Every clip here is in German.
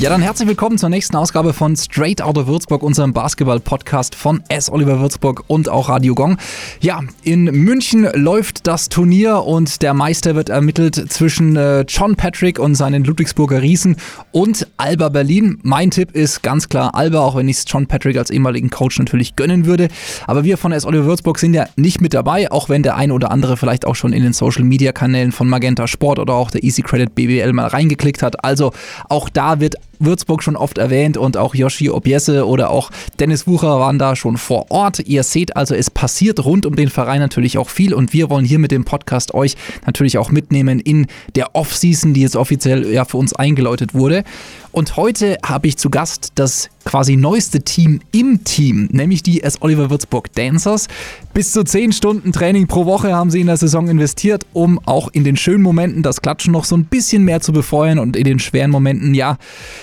Ja, dann herzlich willkommen zur nächsten Ausgabe von Straight Outta Würzburg, unserem Basketball-Podcast von S. Oliver Würzburg und auch Radio Gong. Ja, in München läuft das Turnier und der Meister wird ermittelt zwischen äh, John Patrick und seinen Ludwigsburger Riesen und Alba Berlin. Mein Tipp ist ganz klar Alba, auch wenn ich es John Patrick als ehemaligen Coach natürlich gönnen würde. Aber wir von S. Oliver Würzburg sind ja nicht mit dabei, auch wenn der ein oder andere vielleicht auch schon in den Social-Media-Kanälen von Magenta Sport oder auch der Easy Credit BBL mal reingeklickt hat. Also auch da wird Würzburg schon oft erwähnt und auch Yoshi Obiese oder auch Dennis Wucher waren da schon vor Ort. Ihr seht also, es passiert rund um den Verein natürlich auch viel und wir wollen hier mit dem Podcast euch natürlich auch mitnehmen in der Off-Season, die jetzt offiziell ja für uns eingeläutet wurde. Und heute habe ich zu Gast das quasi neueste Team im Team, nämlich die S. Oliver Würzburg Dancers. Bis zu 10 Stunden Training pro Woche haben sie in der Saison investiert, um auch in den schönen Momenten das Klatschen noch so ein bisschen mehr zu befeuern und in den schweren Momenten, ja,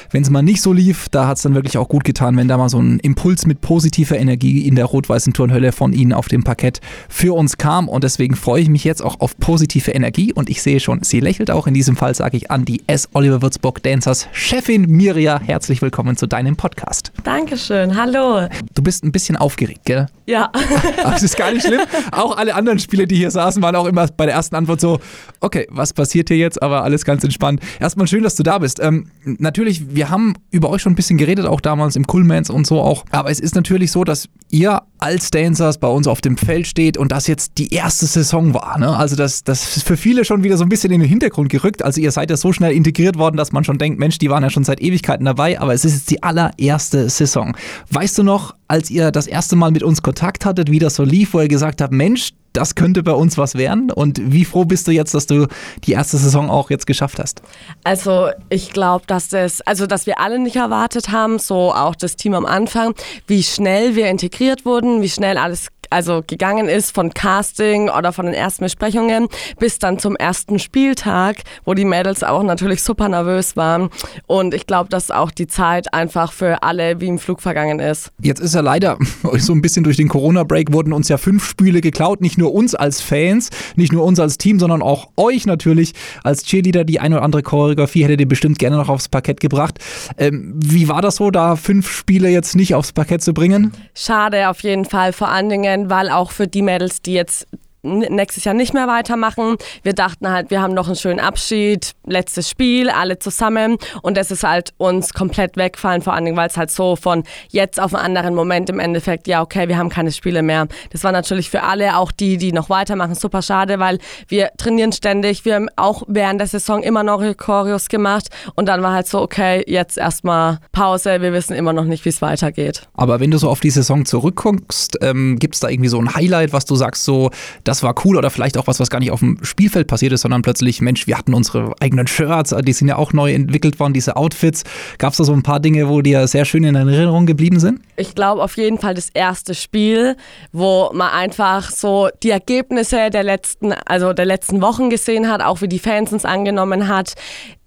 wenn es mal nicht so lief, da hat es dann wirklich auch gut getan, wenn da mal so ein Impuls mit positiver Energie in der rot-weißen Turnhölle von Ihnen auf dem Parkett für uns kam. Und deswegen freue ich mich jetzt auch auf positive Energie. Und ich sehe schon, sie lächelt auch. In diesem Fall sage ich an die S. Oliver Würzburg Dancers Chefin Miria, herzlich willkommen zu deinem Podcast. Dankeschön, hallo. Du bist ein bisschen aufgeregt, gell? Ja. Aber das ist gar nicht schlimm. Auch alle anderen Spieler, die hier saßen, waren auch immer bei der ersten Antwort so, okay, was passiert hier jetzt? Aber alles ganz entspannt. Erstmal schön, dass du da bist. Ähm, natürlich, wir haben über euch schon ein bisschen geredet, auch damals im Coolmans und so auch. Aber es ist natürlich so, dass ihr als Dancers bei uns auf dem Feld steht und das jetzt die erste Saison war. Ne? Also das, das ist für viele schon wieder so ein bisschen in den Hintergrund gerückt. Also ihr seid ja so schnell integriert worden, dass man schon denkt, Mensch, die waren ja schon seit Ewigkeiten dabei, aber es ist jetzt die allererste Saison. Weißt du noch, als ihr das erste Mal mit uns Kontakt hattet, wie das so lief, wo ihr gesagt habt, Mensch, das könnte bei uns was werden? Und wie froh bist du jetzt, dass du die erste Saison auch jetzt geschafft hast? Also ich glaube, dass das, also dass wir alle nicht erwartet haben, so auch das Team am Anfang, wie schnell wir integriert wurden, wie schnell alles also gegangen ist von Casting oder von den ersten Besprechungen bis dann zum ersten Spieltag, wo die Mädels auch natürlich super nervös waren. Und ich glaube, dass auch die Zeit einfach für alle wie im Flug vergangen ist. Jetzt ist ja leider so ein bisschen durch den Corona-Break wurden uns ja fünf Spiele geklaut. Nicht nur uns als Fans, nicht nur uns als Team, sondern auch euch natürlich als Cheerleader. Die eine oder andere Choreografie hättet ihr bestimmt gerne noch aufs Parkett gebracht. Ähm, wie war das so, da fünf Spiele jetzt nicht aufs Parkett zu bringen? Schade auf jeden Fall. Vor allen Dingen weil auch für die Mädels, die jetzt nächstes Jahr nicht mehr weitermachen. Wir dachten halt, wir haben noch einen schönen Abschied, letztes Spiel, alle zusammen und das ist halt uns komplett wegfallen, vor allen Dingen, weil es halt so von jetzt auf einen anderen Moment im Endeffekt, ja okay, wir haben keine Spiele mehr. Das war natürlich für alle, auch die, die noch weitermachen, super schade, weil wir trainieren ständig, wir haben auch während der Saison immer noch Choreos gemacht und dann war halt so, okay, jetzt erstmal Pause, wir wissen immer noch nicht, wie es weitergeht. Aber wenn du so auf die Saison zurückguckst, ähm, gibt es da irgendwie so ein Highlight, was du sagst, so, das das war cool oder vielleicht auch was, was gar nicht auf dem Spielfeld passiert ist, sondern plötzlich, Mensch, wir hatten unsere eigenen Shirts, die sind ja auch neu entwickelt worden, diese Outfits. Gab es da so ein paar Dinge, wo dir sehr schön in Erinnerung geblieben sind? Ich glaube auf jeden Fall das erste Spiel, wo man einfach so die Ergebnisse der letzten, also der letzten Wochen gesehen hat, auch wie die Fans uns angenommen hat.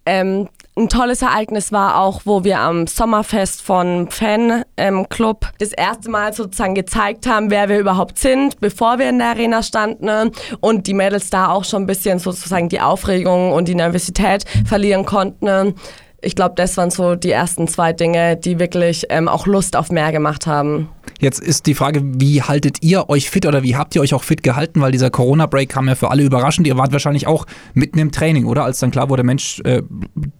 Ähm, ein tolles Ereignis war auch, wo wir am Sommerfest von Fan ähm, Club das erste Mal sozusagen gezeigt haben, wer wir überhaupt sind, bevor wir in der Arena standen und die Mädels da auch schon ein bisschen sozusagen die Aufregung und die Nervosität verlieren konnten. Ich glaube, das waren so die ersten zwei Dinge, die wirklich ähm, auch Lust auf mehr gemacht haben. Jetzt ist die Frage, wie haltet ihr euch fit oder wie habt ihr euch auch fit gehalten? Weil dieser Corona-Break kam ja für alle überraschend. Ihr wart wahrscheinlich auch mitten im Training, oder? Als dann klar wurde, Mensch, äh,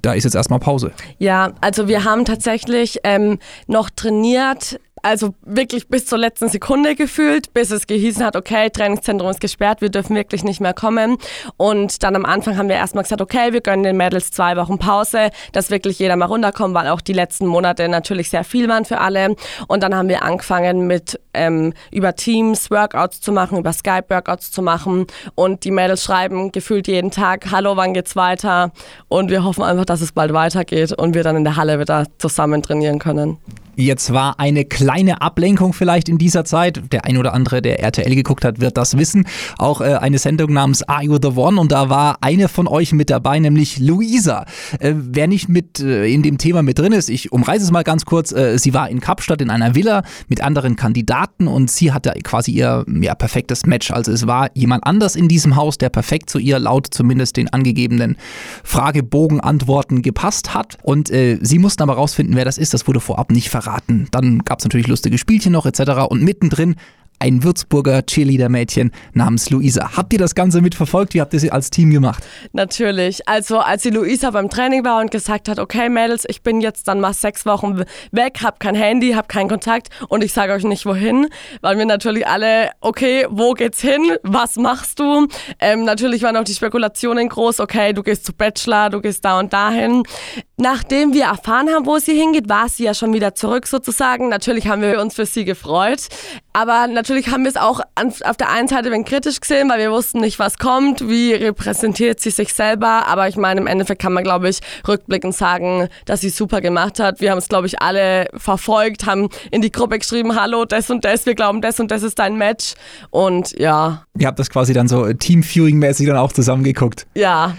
da ist jetzt erstmal Pause. Ja, also wir haben tatsächlich ähm, noch trainiert also wirklich bis zur letzten Sekunde gefühlt, bis es gehießen hat, okay, Trainingszentrum ist gesperrt, wir dürfen wirklich nicht mehr kommen. Und dann am Anfang haben wir erstmal gesagt, okay, wir gönnen den Mädels zwei Wochen Pause, dass wirklich jeder mal runterkommt, weil auch die letzten Monate natürlich sehr viel waren für alle. Und dann haben wir angefangen mit ähm, über Teams Workouts zu machen, über Skype Workouts zu machen. Und die Mädels schreiben gefühlt jeden Tag, hallo, wann geht's weiter? Und wir hoffen einfach, dass es bald weitergeht und wir dann in der Halle wieder zusammen trainieren können. Jetzt war eine kleine Ablenkung vielleicht in dieser Zeit. Der ein oder andere, der RTL geguckt hat, wird das wissen. Auch äh, eine Sendung namens Are You the One? Und da war eine von euch mit dabei, nämlich Luisa. Äh, wer nicht mit äh, in dem Thema mit drin ist, ich umreiße es mal ganz kurz. Äh, sie war in Kapstadt in einer Villa mit anderen Kandidaten und sie hatte quasi ihr ja, perfektes Match. Also es war jemand anders in diesem Haus, der perfekt zu ihr laut zumindest den angegebenen Fragebogenantworten gepasst hat. Und äh, sie mussten aber rausfinden, wer das ist. Das wurde vorab nicht verraten verraten. Dann gab es natürlich lustige Spielchen noch etc. Und mittendrin ein Würzburger Cheerleader-Mädchen namens Luisa. Habt ihr das Ganze mitverfolgt? Wie habt ihr sie als Team gemacht? Natürlich. Also als die Luisa beim Training war und gesagt hat, okay Mädels, ich bin jetzt dann mal sechs Wochen weg, hab kein Handy, hab keinen Kontakt und ich sage euch nicht wohin, weil wir natürlich alle, okay, wo geht's hin? Was machst du? Ähm, natürlich waren auch die Spekulationen groß, okay, du gehst zu Bachelor, du gehst da und dahin. Nachdem wir erfahren haben, wo sie hingeht, war sie ja schon wieder zurück sozusagen. Natürlich haben wir uns für sie gefreut. Aber natürlich haben wir es auch auf der einen Seite ein kritisch gesehen, weil wir wussten nicht, was kommt, wie repräsentiert sie sich selber. Aber ich meine, im Endeffekt kann man, glaube ich, rückblickend sagen, dass sie super gemacht hat. Wir haben es, glaube ich, alle verfolgt, haben in die Gruppe geschrieben, hallo, das und das, wir glauben, das und das ist dein Match. Und ja. Ihr habt das quasi dann so Team-Viewing-mäßig dann auch zusammengeguckt. Ja.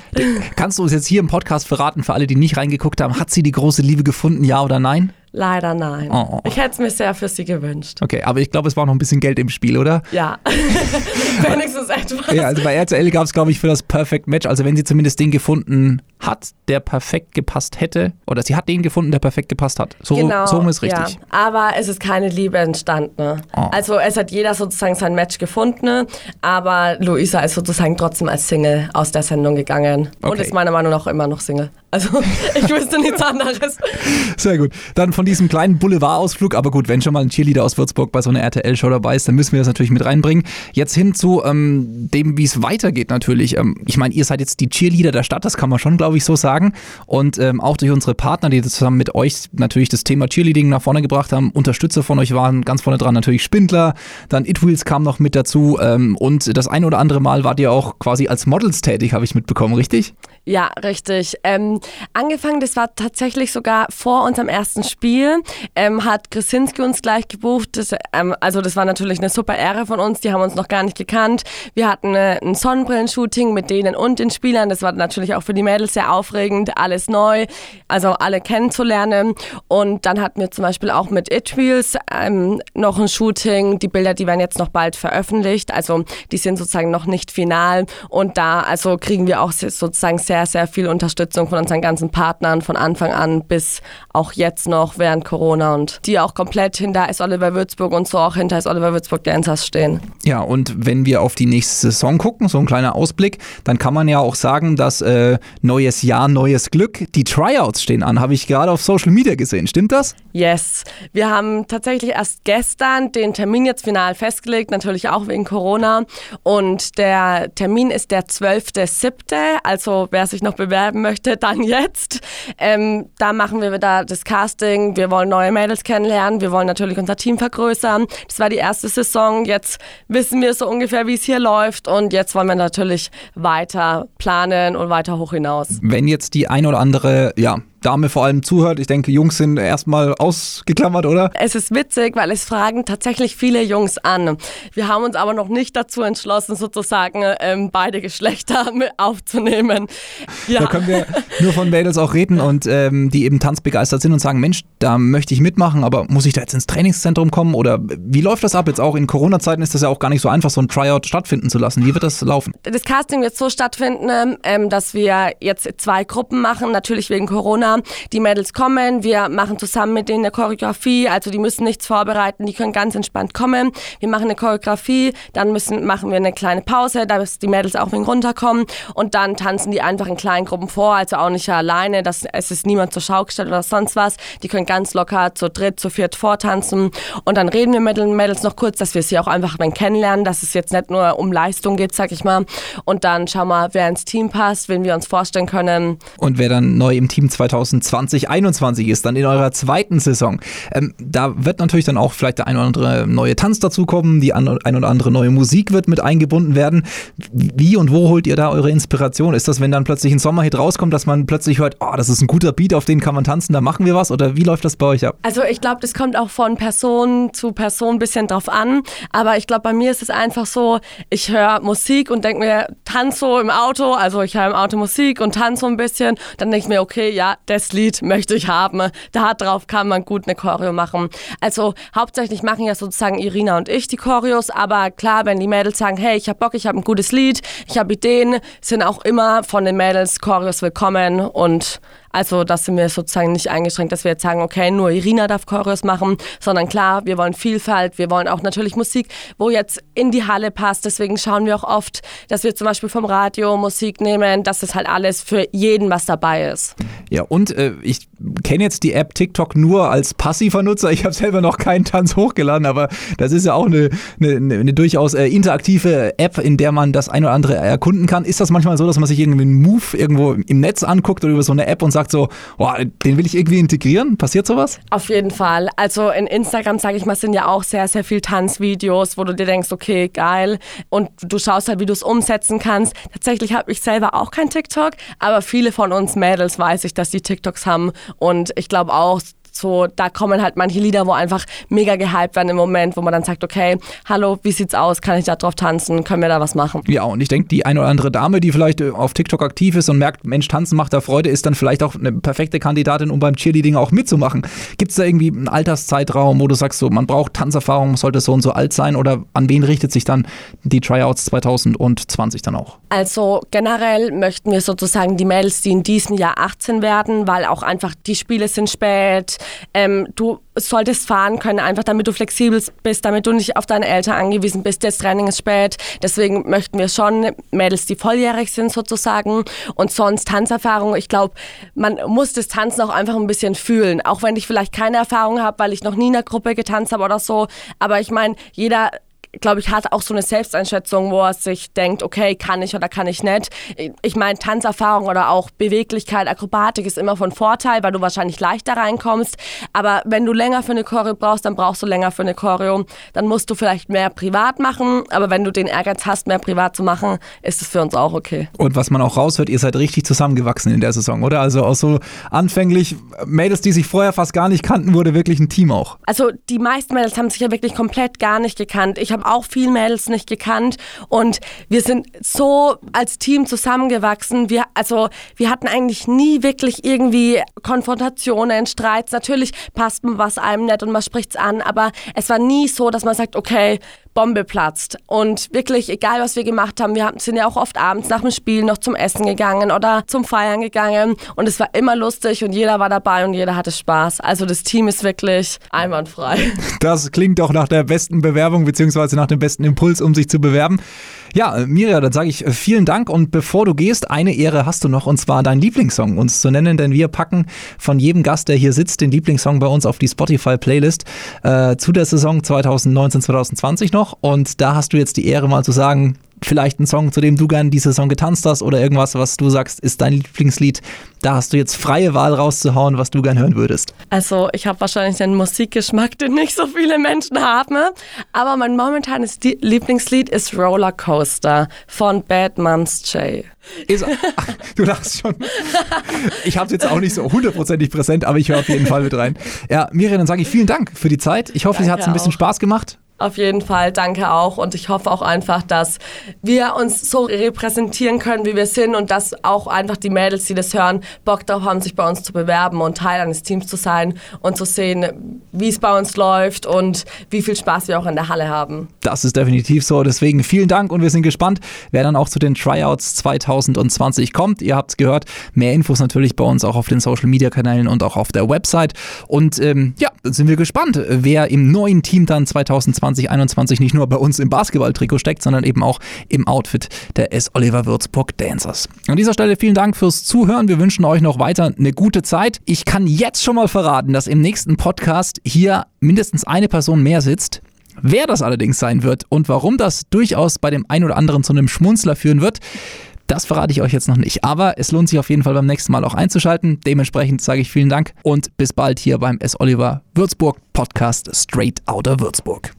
Kannst du uns jetzt hier im Podcast verraten, für alle, die nicht reingeguckt haben, hat sie die große Liebe gefunden, ja oder nein? Leider nein. Oh. Ich hätte es mir sehr für sie gewünscht. Okay, aber ich glaube, es war noch ein bisschen Geld im Spiel, oder? Ja. Wenigstens etwas. Ja, also bei RTL gab es, glaube ich, für das Perfect Match, also wenn sie zumindest den gefunden hat, der perfekt gepasst hätte, oder sie hat den gefunden, der perfekt gepasst hat. So, genau, so ist richtig. Ja. Aber es ist keine Liebe entstanden. Oh. Also es hat jeder sozusagen sein Match gefunden, aber Luisa ist sozusagen trotzdem als Single aus der Sendung gegangen okay. und ist meiner Meinung nach immer noch Single. Also ich wüsste nichts anderes. Sehr gut. Dann von diesem kleinen Boulevard-Ausflug, aber gut, wenn schon mal ein Cheerleader aus Würzburg bei so einer RTL-Show dabei ist, dann müssen wir das natürlich mit reinbringen. Jetzt hin zu ähm, dem, wie es weitergeht natürlich. Ähm, ich meine, ihr seid jetzt die Cheerleader der Stadt, das kann man schon, glaube ich, so sagen. Und ähm, auch durch unsere Partner, die zusammen mit euch natürlich das Thema Cheerleading nach vorne gebracht haben, Unterstützer von euch waren ganz vorne dran natürlich Spindler, dann It Wheels kam noch mit dazu ähm, und das ein oder andere Mal wart ihr auch quasi als Models tätig, habe ich mitbekommen, richtig? Ja, richtig. Ähm, angefangen, das war tatsächlich sogar vor unserem ersten Spiel, ähm, hat Krasinski uns gleich gebucht. Das, ähm, also das war natürlich eine super Ehre von uns, die haben uns noch gar nicht gekannt. Wir hatten äh, ein Sonnenbrillenshooting mit denen und den Spielern. Das war natürlich auch für die Mädels sehr aufregend, alles neu, also alle kennenzulernen. Und dann hatten wir zum Beispiel auch mit It Wheels ähm, noch ein Shooting. Die Bilder, die werden jetzt noch bald veröffentlicht. Also die sind sozusagen noch nicht final. Und da also kriegen wir auch sozusagen sehr, sehr viel Unterstützung von unseren ganzen Partnern von Anfang an bis auch jetzt noch während Corona und die auch komplett hinter S. Oliver Würzburg und so auch hinter S. Oliver Würzburg Dancers stehen. Ja, und wenn wir auf die nächste Saison gucken, so ein kleiner Ausblick, dann kann man ja auch sagen, dass äh, neues Jahr, neues Glück, die Tryouts stehen an, habe ich gerade auf Social Media gesehen. Stimmt das? Yes. Wir haben tatsächlich erst gestern den Termin jetzt final festgelegt, natürlich auch wegen Corona. Und der Termin ist der 12.07., also wer sich noch bewerben möchte, dann jetzt. Ähm, da machen wir wieder das Casting. Wir wollen neue Mädels kennenlernen. Wir wollen natürlich unser Team vergrößern. Das war die erste Saison. Jetzt wissen wir so ungefähr, wie es hier läuft. Und jetzt wollen wir natürlich weiter planen und weiter hoch hinaus. Wenn jetzt die ein oder andere, ja, Dame vor allem zuhört. Ich denke, Jungs sind erstmal ausgeklammert, oder? Es ist witzig, weil es fragen tatsächlich viele Jungs an. Wir haben uns aber noch nicht dazu entschlossen, sozusagen ähm, beide Geschlechter aufzunehmen. Ja. Da können wir nur von Mädels auch reden und ähm, die eben tanzbegeistert sind und sagen, Mensch, da möchte ich mitmachen, aber muss ich da jetzt ins Trainingszentrum kommen oder wie läuft das ab? Jetzt auch in Corona-Zeiten ist das ja auch gar nicht so einfach, so ein Tryout stattfinden zu lassen. Wie wird das laufen? Das Casting wird so stattfinden, ähm, dass wir jetzt zwei Gruppen machen, natürlich wegen Corona Corona. Die Mädels kommen, wir machen zusammen mit denen eine Choreografie, also die müssen nichts vorbereiten, die können ganz entspannt kommen. Wir machen eine Choreografie, dann müssen, machen wir eine kleine Pause, dass die Mädels auch ein runterkommen und dann tanzen die einfach in kleinen Gruppen vor, also auch nicht alleine, dass, es ist niemand zur Schau gestellt oder sonst was. Die können ganz locker zu dritt, zu viert vortanzen und dann reden wir mit den Mädels noch kurz, dass wir sie auch einfach kennenlernen, dass es jetzt nicht nur um Leistung geht, sag ich mal. Und dann schauen wir, wer ins Team passt, wen wir uns vorstellen können. Und wer dann neu im Team 2000 2020-21 ist, dann in eurer zweiten Saison. Ähm, da wird natürlich dann auch vielleicht der ein oder andere neue Tanz dazukommen, die ein oder andere neue Musik wird mit eingebunden werden. Wie und wo holt ihr da eure Inspiration? Ist das, wenn dann plötzlich ein Sommerhit rauskommt, dass man plötzlich hört, oh, das ist ein guter Beat, auf den kann man tanzen, da machen wir was? Oder wie läuft das bei euch ab? Also ich glaube, das kommt auch von Person zu Person ein bisschen drauf an. Aber ich glaube, bei mir ist es einfach so, ich höre Musik und denke mir, tanz so im Auto. Also ich höre im Auto Musik und tanze so ein bisschen. Dann denke ich mir, okay, ja, das Lied möchte ich haben. Da drauf kann man gut eine Choreo machen. Also hauptsächlich machen ja sozusagen Irina und ich die Choreos. Aber klar, wenn die Mädels sagen, hey, ich habe Bock, ich habe ein gutes Lied, ich habe Ideen, sind auch immer von den Mädels Choreos willkommen und also das sind wir sozusagen nicht eingeschränkt, dass wir jetzt sagen, okay, nur Irina darf Choreos machen, sondern klar, wir wollen Vielfalt, wir wollen auch natürlich Musik, wo jetzt in die Halle passt. Deswegen schauen wir auch oft, dass wir zum Beispiel vom Radio Musik nehmen, dass das halt alles für jeden was dabei ist. Ja, und äh, ich kenne jetzt die App TikTok nur als passiver Nutzer. Ich habe selber noch keinen Tanz hochgeladen, aber das ist ja auch eine, eine, eine durchaus äh, interaktive App, in der man das ein oder andere erkunden kann. Ist das manchmal so, dass man sich irgendwie einen Move irgendwo im Netz anguckt oder über so eine App und sagt, sagt so, oh, den will ich irgendwie integrieren? Passiert sowas? Auf jeden Fall. Also in Instagram, sage ich mal, sind ja auch sehr, sehr viel Tanzvideos, wo du dir denkst, okay, geil. Und du schaust halt, wie du es umsetzen kannst. Tatsächlich habe ich selber auch kein TikTok, aber viele von uns Mädels weiß ich, dass die TikToks haben. Und ich glaube auch, so, da kommen halt manche Lieder, wo einfach mega gehypt werden im Moment, wo man dann sagt, okay, hallo, wie sieht's aus? Kann ich da drauf tanzen? Können wir da was machen? Ja, und ich denke, die eine oder andere Dame, die vielleicht äh, auf TikTok aktiv ist und merkt, Mensch, tanzen macht da Freude, ist dann vielleicht auch eine perfekte Kandidatin, um beim Cheerleading auch mitzumachen. Gibt es da irgendwie einen Alterszeitraum, wo du sagst, so, man braucht Tanzerfahrung, sollte so und so alt sein oder an wen richtet sich dann die Tryouts 2020 dann auch? Also generell möchten wir sozusagen die Mädels, die in diesem Jahr 18 werden, weil auch einfach die Spiele sind spät, ähm, du solltest fahren können, einfach damit du flexibel bist, damit du nicht auf deine Eltern angewiesen bist. Das Training ist spät. Deswegen möchten wir schon Mädels, die volljährig sind sozusagen. Und sonst Tanzerfahrung. Ich glaube, man muss das Tanzen auch einfach ein bisschen fühlen. Auch wenn ich vielleicht keine Erfahrung habe, weil ich noch nie in einer Gruppe getanzt habe oder so. Aber ich meine, jeder glaube ich, hat auch so eine Selbsteinschätzung, wo er sich denkt, okay, kann ich oder kann ich nicht. Ich meine, Tanzerfahrung oder auch Beweglichkeit, Akrobatik ist immer von Vorteil, weil du wahrscheinlich leichter reinkommst. Aber wenn du länger für eine Choreo brauchst, dann brauchst du länger für eine Choreo. Dann musst du vielleicht mehr privat machen. Aber wenn du den Ehrgeiz hast, mehr privat zu machen, ist es für uns auch okay. Und was man auch raushört, ihr seid richtig zusammengewachsen in der Saison, oder? Also auch so anfänglich Mädels, die sich vorher fast gar nicht kannten, wurde wirklich ein Team auch. Also die meisten Mädels haben sich ja wirklich komplett gar nicht gekannt. Ich habe habe auch viele Mädels nicht gekannt und wir sind so als Team zusammengewachsen. Wir, also, wir hatten eigentlich nie wirklich irgendwie Konfrontationen, Streits. Natürlich passt man was einem nicht und man spricht es an, aber es war nie so, dass man sagt, okay, Bombe platzt. Und wirklich, egal was wir gemacht haben, wir sind ja auch oft abends nach dem Spiel noch zum Essen gegangen oder zum Feiern gegangen. Und es war immer lustig und jeder war dabei und jeder hatte Spaß. Also das Team ist wirklich einwandfrei. Das klingt doch nach der besten Bewerbung beziehungsweise nach dem besten Impuls, um sich zu bewerben. Ja, Mirja, dann sage ich äh, vielen Dank und bevor du gehst, eine Ehre hast du noch und zwar deinen Lieblingssong uns zu nennen, denn wir packen von jedem Gast, der hier sitzt, den Lieblingssong bei uns auf die Spotify-Playlist äh, zu der Saison 2019-2020 noch und da hast du jetzt die Ehre mal zu sagen, vielleicht ein Song, zu dem du gern diese Saison getanzt hast oder irgendwas, was du sagst, ist dein Lieblingslied. Da hast du jetzt freie Wahl rauszuhauen, was du gern hören würdest. Also ich habe wahrscheinlich einen Musikgeschmack, den nicht so viele Menschen haben. Aber mein momentanes Lieblingslied ist Roller Coaster von Bad Moms J. Ach, du lachst schon. Ich habe es jetzt auch nicht so hundertprozentig präsent, aber ich höre auf jeden Fall mit rein. Ja, Miriam, dann sage ich vielen Dank für die Zeit. Ich hoffe, Danke sie hat ein bisschen auch. Spaß gemacht. Auf jeden Fall, danke auch. Und ich hoffe auch einfach, dass wir uns so repräsentieren können, wie wir sind und dass auch einfach die Mädels, die das hören, Bock darauf haben, sich bei uns zu bewerben und Teil eines Teams zu sein und zu sehen, wie es bei uns läuft und wie viel Spaß wir auch in der Halle haben. Das ist definitiv so. Deswegen vielen Dank und wir sind gespannt, wer dann auch zu den Tryouts 2020 kommt. Ihr habt es gehört. Mehr Infos natürlich bei uns auch auf den Social Media Kanälen und auch auf der Website. Und ähm, ja, sind wir gespannt, wer im neuen Team dann 2020 2021 nicht nur bei uns im Basketballtrikot steckt, sondern eben auch im Outfit der S. Oliver Würzburg Dancers. An dieser Stelle vielen Dank fürs Zuhören. Wir wünschen euch noch weiter eine gute Zeit. Ich kann jetzt schon mal verraten, dass im nächsten Podcast hier mindestens eine Person mehr sitzt. Wer das allerdings sein wird und warum das durchaus bei dem einen oder anderen zu einem Schmunzler führen wird, Das verrate ich euch jetzt noch nicht. Aber es lohnt sich auf jeden Fall beim nächsten Mal auch einzuschalten. Dementsprechend sage ich vielen Dank und bis bald hier beim S. Oliver Würzburg Podcast Straight Outer Würzburg.